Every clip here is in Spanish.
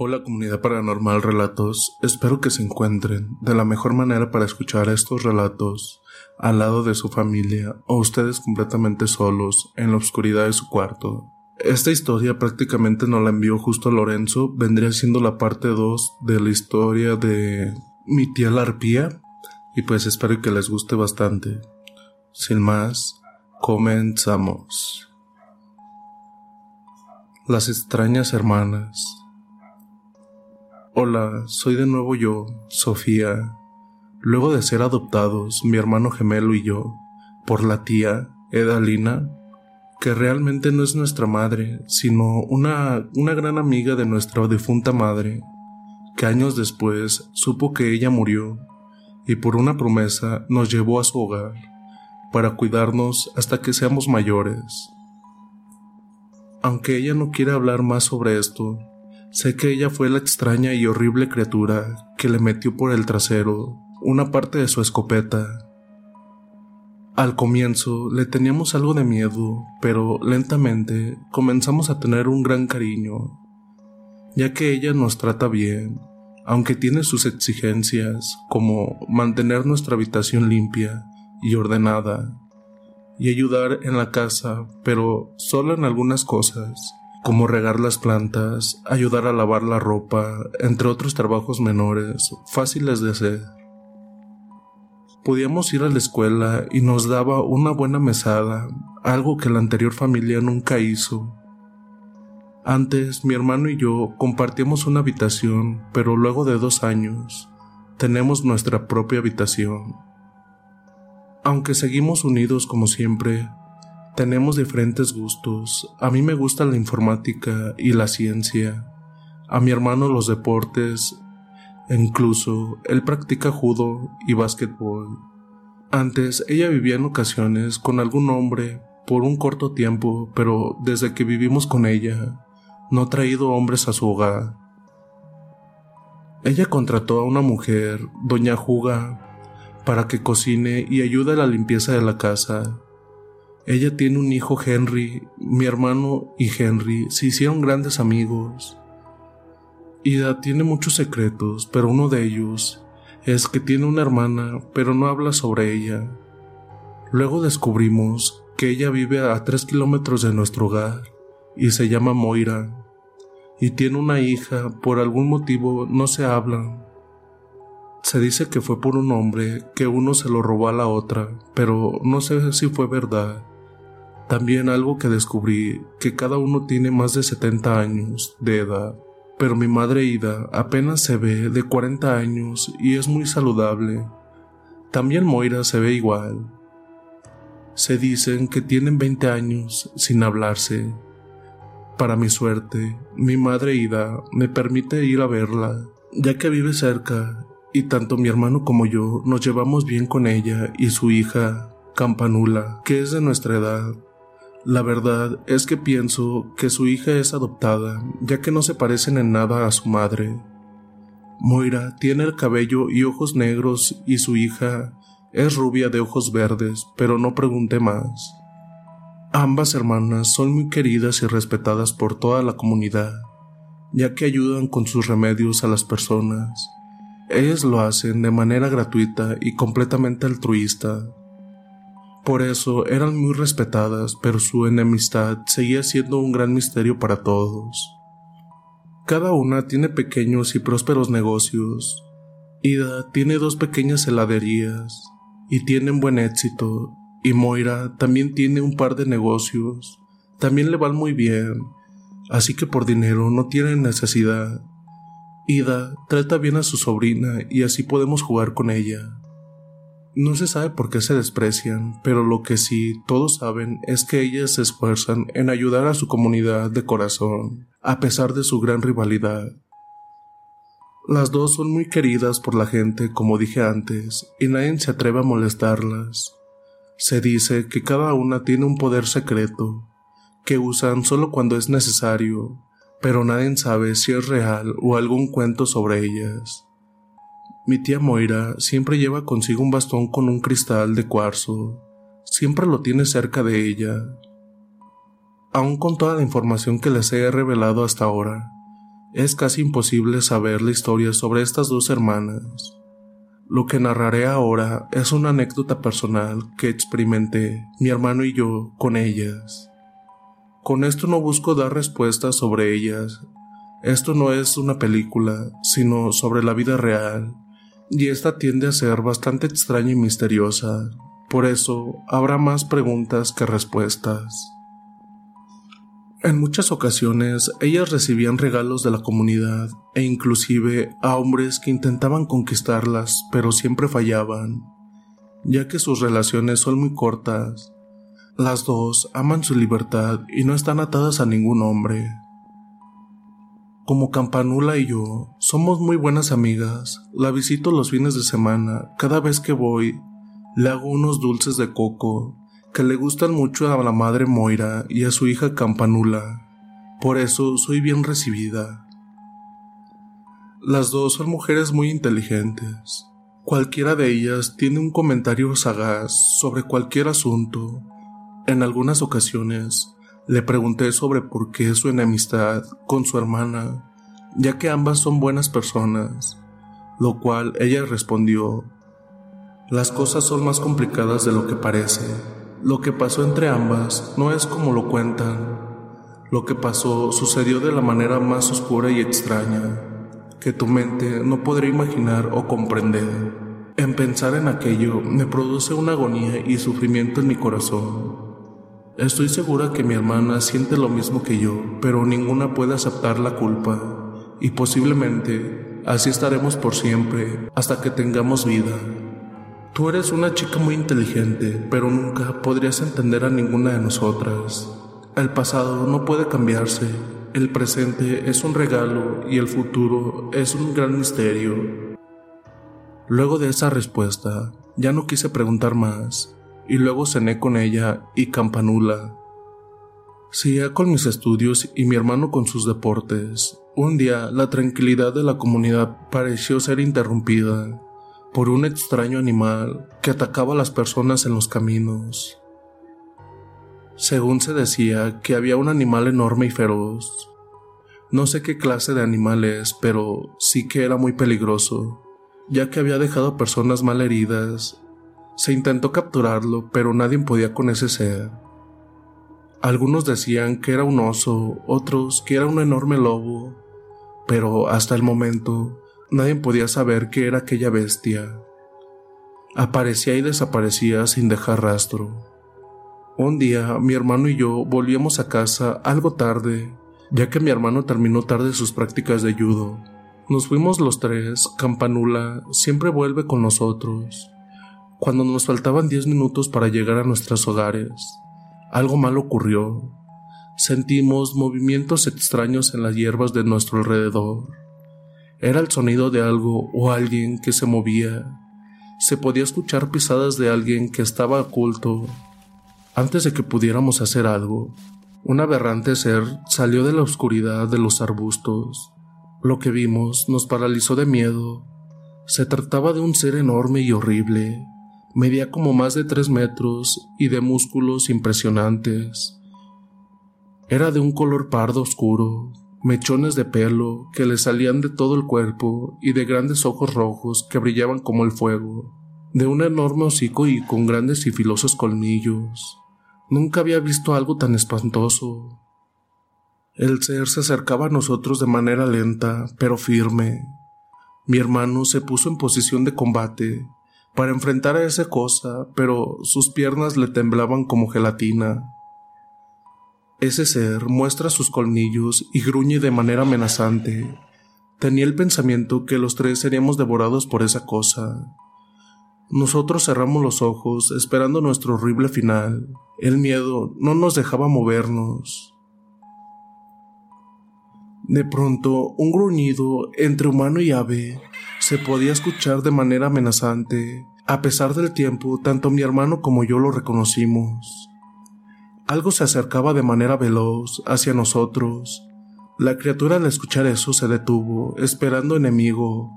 Hola comunidad paranormal relatos, espero que se encuentren de la mejor manera para escuchar estos relatos al lado de su familia o ustedes completamente solos en la oscuridad de su cuarto. Esta historia prácticamente nos la envió justo Lorenzo, vendría siendo la parte 2 de la historia de mi tía la y pues espero que les guste bastante. Sin más, comenzamos. Las extrañas hermanas. Hola, soy de nuevo yo, Sofía. Luego de ser adoptados, mi hermano gemelo y yo, por la tía, Edalina, que realmente no es nuestra madre, sino una, una gran amiga de nuestra difunta madre, que años después supo que ella murió y por una promesa nos llevó a su hogar para cuidarnos hasta que seamos mayores. Aunque ella no quiere hablar más sobre esto, Sé que ella fue la extraña y horrible criatura que le metió por el trasero una parte de su escopeta. Al comienzo le teníamos algo de miedo, pero lentamente comenzamos a tener un gran cariño, ya que ella nos trata bien, aunque tiene sus exigencias, como mantener nuestra habitación limpia y ordenada, y ayudar en la casa, pero solo en algunas cosas, como regar las plantas, ayudar a lavar la ropa, entre otros trabajos menores, fáciles de hacer. Podíamos ir a la escuela y nos daba una buena mesada, algo que la anterior familia nunca hizo. Antes mi hermano y yo compartíamos una habitación, pero luego de dos años tenemos nuestra propia habitación. Aunque seguimos unidos como siempre, tenemos diferentes gustos. A mí me gusta la informática y la ciencia. A mi hermano los deportes. Incluso él practica judo y básquetbol. Antes ella vivía en ocasiones con algún hombre por un corto tiempo, pero desde que vivimos con ella, no ha traído hombres a su hogar. Ella contrató a una mujer, doña Juga, para que cocine y ayude a la limpieza de la casa. Ella tiene un hijo Henry, mi hermano y Henry se hicieron grandes amigos. Ida tiene muchos secretos, pero uno de ellos es que tiene una hermana, pero no habla sobre ella. Luego descubrimos que ella vive a tres kilómetros de nuestro hogar y se llama Moira y tiene una hija, por algún motivo no se hablan. Se dice que fue por un hombre que uno se lo robó a la otra, pero no sé si fue verdad. También algo que descubrí, que cada uno tiene más de 70 años de edad, pero mi madre Ida apenas se ve de 40 años y es muy saludable. También Moira se ve igual. Se dicen que tienen 20 años sin hablarse para mi suerte, mi madre Ida me permite ir a verla, ya que vive cerca, y tanto mi hermano como yo nos llevamos bien con ella y su hija, Campanula, que es de nuestra edad. La verdad es que pienso que su hija es adoptada, ya que no se parecen en nada a su madre. Moira tiene el cabello y ojos negros y su hija es rubia de ojos verdes, pero no pregunté más. Ambas hermanas son muy queridas y respetadas por toda la comunidad, ya que ayudan con sus remedios a las personas. Ellas lo hacen de manera gratuita y completamente altruista. Por eso eran muy respetadas, pero su enemistad seguía siendo un gran misterio para todos. Cada una tiene pequeños y prósperos negocios. Ida tiene dos pequeñas heladerías y tienen buen éxito y Moira también tiene un par de negocios. También le van muy bien. Así que por dinero no tienen necesidad. Ida trata bien a su sobrina y así podemos jugar con ella. No se sabe por qué se desprecian, pero lo que sí todos saben es que ellas se esfuerzan en ayudar a su comunidad de corazón, a pesar de su gran rivalidad. Las dos son muy queridas por la gente, como dije antes, y nadie se atreve a molestarlas. Se dice que cada una tiene un poder secreto, que usan solo cuando es necesario, pero nadie sabe si es real o algún cuento sobre ellas. Mi tía Moira siempre lleva consigo un bastón con un cristal de cuarzo, siempre lo tiene cerca de ella. Aun con toda la información que les he revelado hasta ahora, es casi imposible saber la historia sobre estas dos hermanas. Lo que narraré ahora es una anécdota personal que experimenté mi hermano y yo con ellas. Con esto no busco dar respuestas sobre ellas. Esto no es una película, sino sobre la vida real, y esta tiende a ser bastante extraña y misteriosa. Por eso habrá más preguntas que respuestas. En muchas ocasiones ellas recibían regalos de la comunidad e inclusive a hombres que intentaban conquistarlas pero siempre fallaban, ya que sus relaciones son muy cortas. Las dos aman su libertad y no están atadas a ningún hombre. Como Campanula y yo somos muy buenas amigas, la visito los fines de semana, cada vez que voy le hago unos dulces de coco que le gustan mucho a la madre Moira y a su hija Campanula. Por eso soy bien recibida. Las dos son mujeres muy inteligentes. Cualquiera de ellas tiene un comentario sagaz sobre cualquier asunto. En algunas ocasiones le pregunté sobre por qué su enemistad con su hermana, ya que ambas son buenas personas, lo cual ella respondió Las cosas son más complicadas de lo que parece. Lo que pasó entre ambas no es como lo cuentan. Lo que pasó sucedió de la manera más oscura y extraña que tu mente no podría imaginar o comprender. En pensar en aquello me produce una agonía y sufrimiento en mi corazón. Estoy segura que mi hermana siente lo mismo que yo, pero ninguna puede aceptar la culpa y posiblemente así estaremos por siempre hasta que tengamos vida. Tú eres una chica muy inteligente, pero nunca podrías entender a ninguna de nosotras. El pasado no puede cambiarse, el presente es un regalo y el futuro es un gran misterio. Luego de esa respuesta, ya no quise preguntar más y luego cené con ella y Campanula. Seguía con mis estudios y mi hermano con sus deportes. Un día la tranquilidad de la comunidad pareció ser interrumpida por un extraño animal que atacaba a las personas en los caminos. Según se decía que había un animal enorme y feroz. No sé qué clase de animal es, pero sí que era muy peligroso, ya que había dejado personas mal heridas se intentó capturarlo, pero nadie podía con ese ser. Algunos decían que era un oso, otros que era un enorme lobo, pero hasta el momento nadie podía saber qué era aquella bestia. Aparecía y desaparecía sin dejar rastro. Un día mi hermano y yo volvíamos a casa algo tarde, ya que mi hermano terminó tarde sus prácticas de judo. Nos fuimos los tres, Campanula siempre vuelve con nosotros. Cuando nos faltaban diez minutos para llegar a nuestros hogares, algo mal ocurrió. Sentimos movimientos extraños en las hierbas de nuestro alrededor. Era el sonido de algo o alguien que se movía. Se podía escuchar pisadas de alguien que estaba oculto. Antes de que pudiéramos hacer algo, un aberrante ser salió de la oscuridad de los arbustos. Lo que vimos nos paralizó de miedo. Se trataba de un ser enorme y horrible, Medía como más de tres metros y de músculos impresionantes. Era de un color pardo oscuro, mechones de pelo que le salían de todo el cuerpo y de grandes ojos rojos que brillaban como el fuego, de un enorme hocico y con grandes y filosos colmillos. Nunca había visto algo tan espantoso. El ser se acercaba a nosotros de manera lenta, pero firme. Mi hermano se puso en posición de combate para enfrentar a esa cosa, pero sus piernas le temblaban como gelatina. Ese ser muestra sus colmillos y gruñe de manera amenazante. Tenía el pensamiento que los tres seríamos devorados por esa cosa. Nosotros cerramos los ojos esperando nuestro horrible final. El miedo no nos dejaba movernos. De pronto, un gruñido entre humano y ave se podía escuchar de manera amenazante. A pesar del tiempo, tanto mi hermano como yo lo reconocimos. Algo se acercaba de manera veloz hacia nosotros. La criatura al escuchar eso se detuvo, esperando enemigo.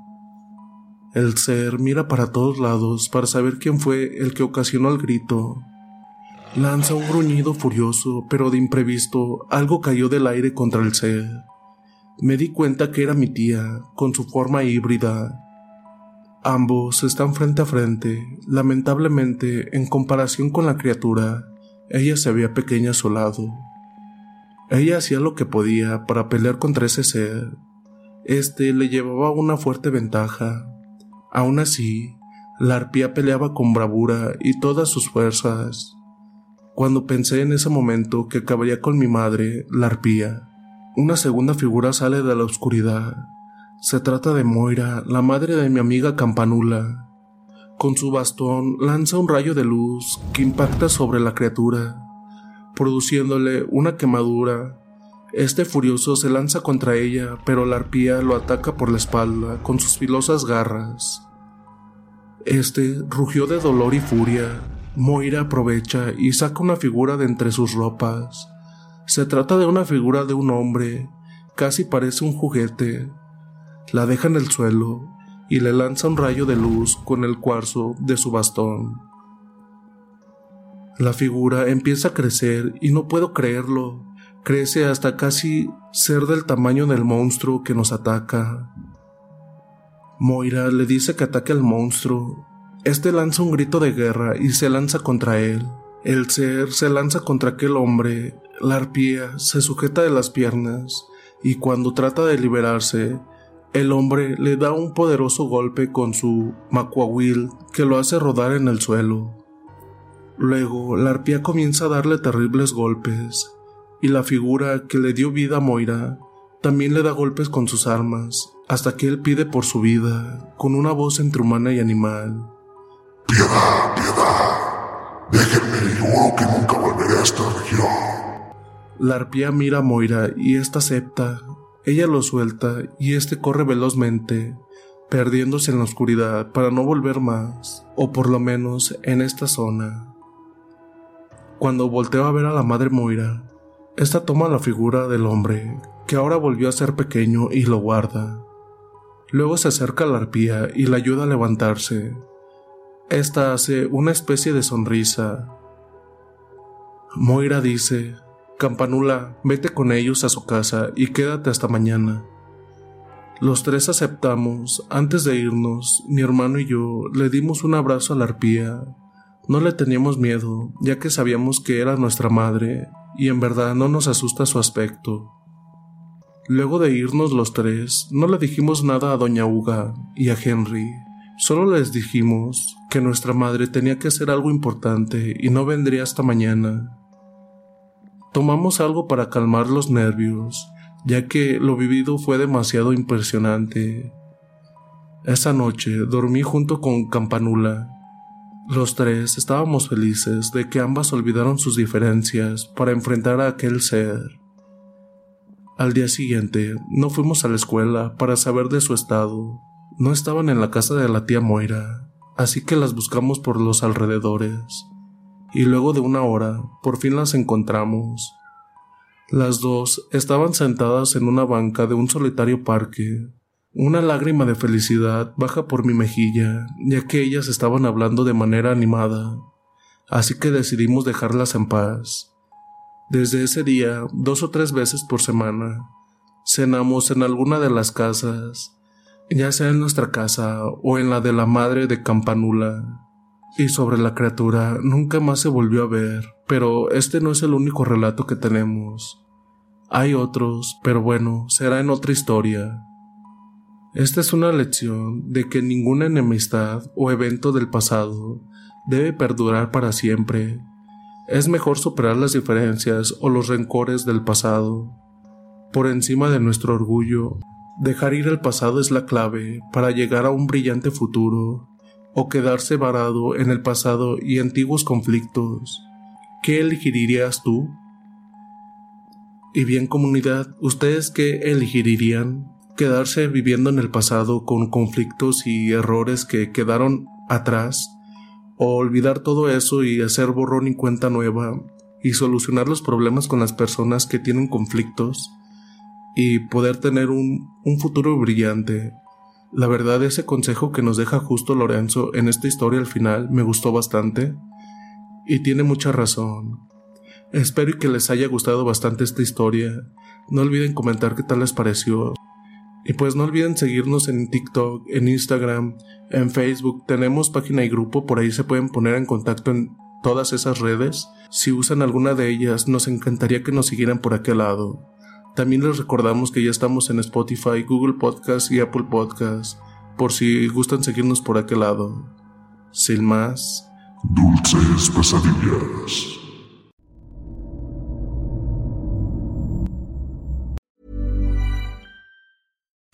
El ser mira para todos lados para saber quién fue el que ocasionó el grito. Lanza un gruñido furioso, pero de imprevisto algo cayó del aire contra el ser. Me di cuenta que era mi tía, con su forma híbrida. Ambos están frente a frente. Lamentablemente, en comparación con la criatura, ella se veía pequeña a su lado. Ella hacía lo que podía para pelear contra ese ser. Este le llevaba una fuerte ventaja. Aún así, la arpía peleaba con bravura y todas sus fuerzas. Cuando pensé en ese momento que acabaría con mi madre, la arpía, una segunda figura sale de la oscuridad. Se trata de Moira, la madre de mi amiga Campanula. Con su bastón lanza un rayo de luz que impacta sobre la criatura, produciéndole una quemadura. Este furioso se lanza contra ella, pero la arpía lo ataca por la espalda con sus filosas garras. Este rugió de dolor y furia. Moira aprovecha y saca una figura de entre sus ropas. Se trata de una figura de un hombre, casi parece un juguete. La deja en el suelo y le lanza un rayo de luz con el cuarzo de su bastón. La figura empieza a crecer y no puedo creerlo. Crece hasta casi ser del tamaño del monstruo que nos ataca. Moira le dice que ataque al monstruo. Este lanza un grito de guerra y se lanza contra él. El ser se lanza contra aquel hombre. La arpía se sujeta de las piernas y cuando trata de liberarse, el hombre le da un poderoso golpe con su macuahuil que lo hace rodar en el suelo. Luego, la arpía comienza a darle terribles golpes, y la figura que le dio vida a Moira también le da golpes con sus armas, hasta que él pide por su vida, con una voz entre humana y animal. Piedad, piedad. Déjenme, juro que nunca volveré a esta región. La arpía mira a Moira y ésta acepta. Ella lo suelta y éste corre velozmente, perdiéndose en la oscuridad para no volver más, o por lo menos en esta zona. Cuando volteo a ver a la madre Moira, esta toma la figura del hombre, que ahora volvió a ser pequeño y lo guarda. Luego se acerca a la arpía y la ayuda a levantarse. Esta hace una especie de sonrisa. Moira dice, Campanula, vete con ellos a su casa y quédate hasta mañana. Los tres aceptamos. Antes de irnos, mi hermano y yo le dimos un abrazo a la arpía. No le teníamos miedo, ya que sabíamos que era nuestra madre, y en verdad no nos asusta su aspecto. Luego de irnos los tres, no le dijimos nada a doña Uga y a Henry. Solo les dijimos que nuestra madre tenía que hacer algo importante y no vendría hasta mañana. Tomamos algo para calmar los nervios, ya que lo vivido fue demasiado impresionante. Esa noche dormí junto con Campanula. Los tres estábamos felices de que ambas olvidaron sus diferencias para enfrentar a aquel ser. Al día siguiente no fuimos a la escuela para saber de su estado. No estaban en la casa de la tía Moira, así que las buscamos por los alrededores y luego de una hora por fin las encontramos. Las dos estaban sentadas en una banca de un solitario parque. Una lágrima de felicidad baja por mi mejilla, ya que ellas estaban hablando de manera animada, así que decidimos dejarlas en paz. Desde ese día, dos o tres veces por semana, cenamos en alguna de las casas, ya sea en nuestra casa o en la de la madre de Campanula. Y sobre la criatura nunca más se volvió a ver, pero este no es el único relato que tenemos. Hay otros, pero bueno, será en otra historia. Esta es una lección de que ninguna enemistad o evento del pasado debe perdurar para siempre. Es mejor superar las diferencias o los rencores del pasado. Por encima de nuestro orgullo, dejar ir el pasado es la clave para llegar a un brillante futuro o quedarse varado en el pasado y antiguos conflictos. ¿Qué elegirías tú? Y bien comunidad, ¿ustedes qué elegirían? ¿Quedarse viviendo en el pasado con conflictos y errores que quedaron atrás? ¿O olvidar todo eso y hacer borrón y cuenta nueva y solucionar los problemas con las personas que tienen conflictos y poder tener un, un futuro brillante? La verdad ese consejo que nos deja justo Lorenzo en esta historia al final me gustó bastante y tiene mucha razón. Espero que les haya gustado bastante esta historia. No olviden comentar qué tal les pareció. Y pues no olviden seguirnos en TikTok, en Instagram, en Facebook. Tenemos página y grupo, por ahí se pueden poner en contacto en todas esas redes. Si usan alguna de ellas, nos encantaría que nos siguieran por aquel lado. También les recordamos que ya estamos en Spotify, Google Podcast y Apple Podcast, por si gustan seguirnos por aquel lado. Sin más. Dulces pesadillas.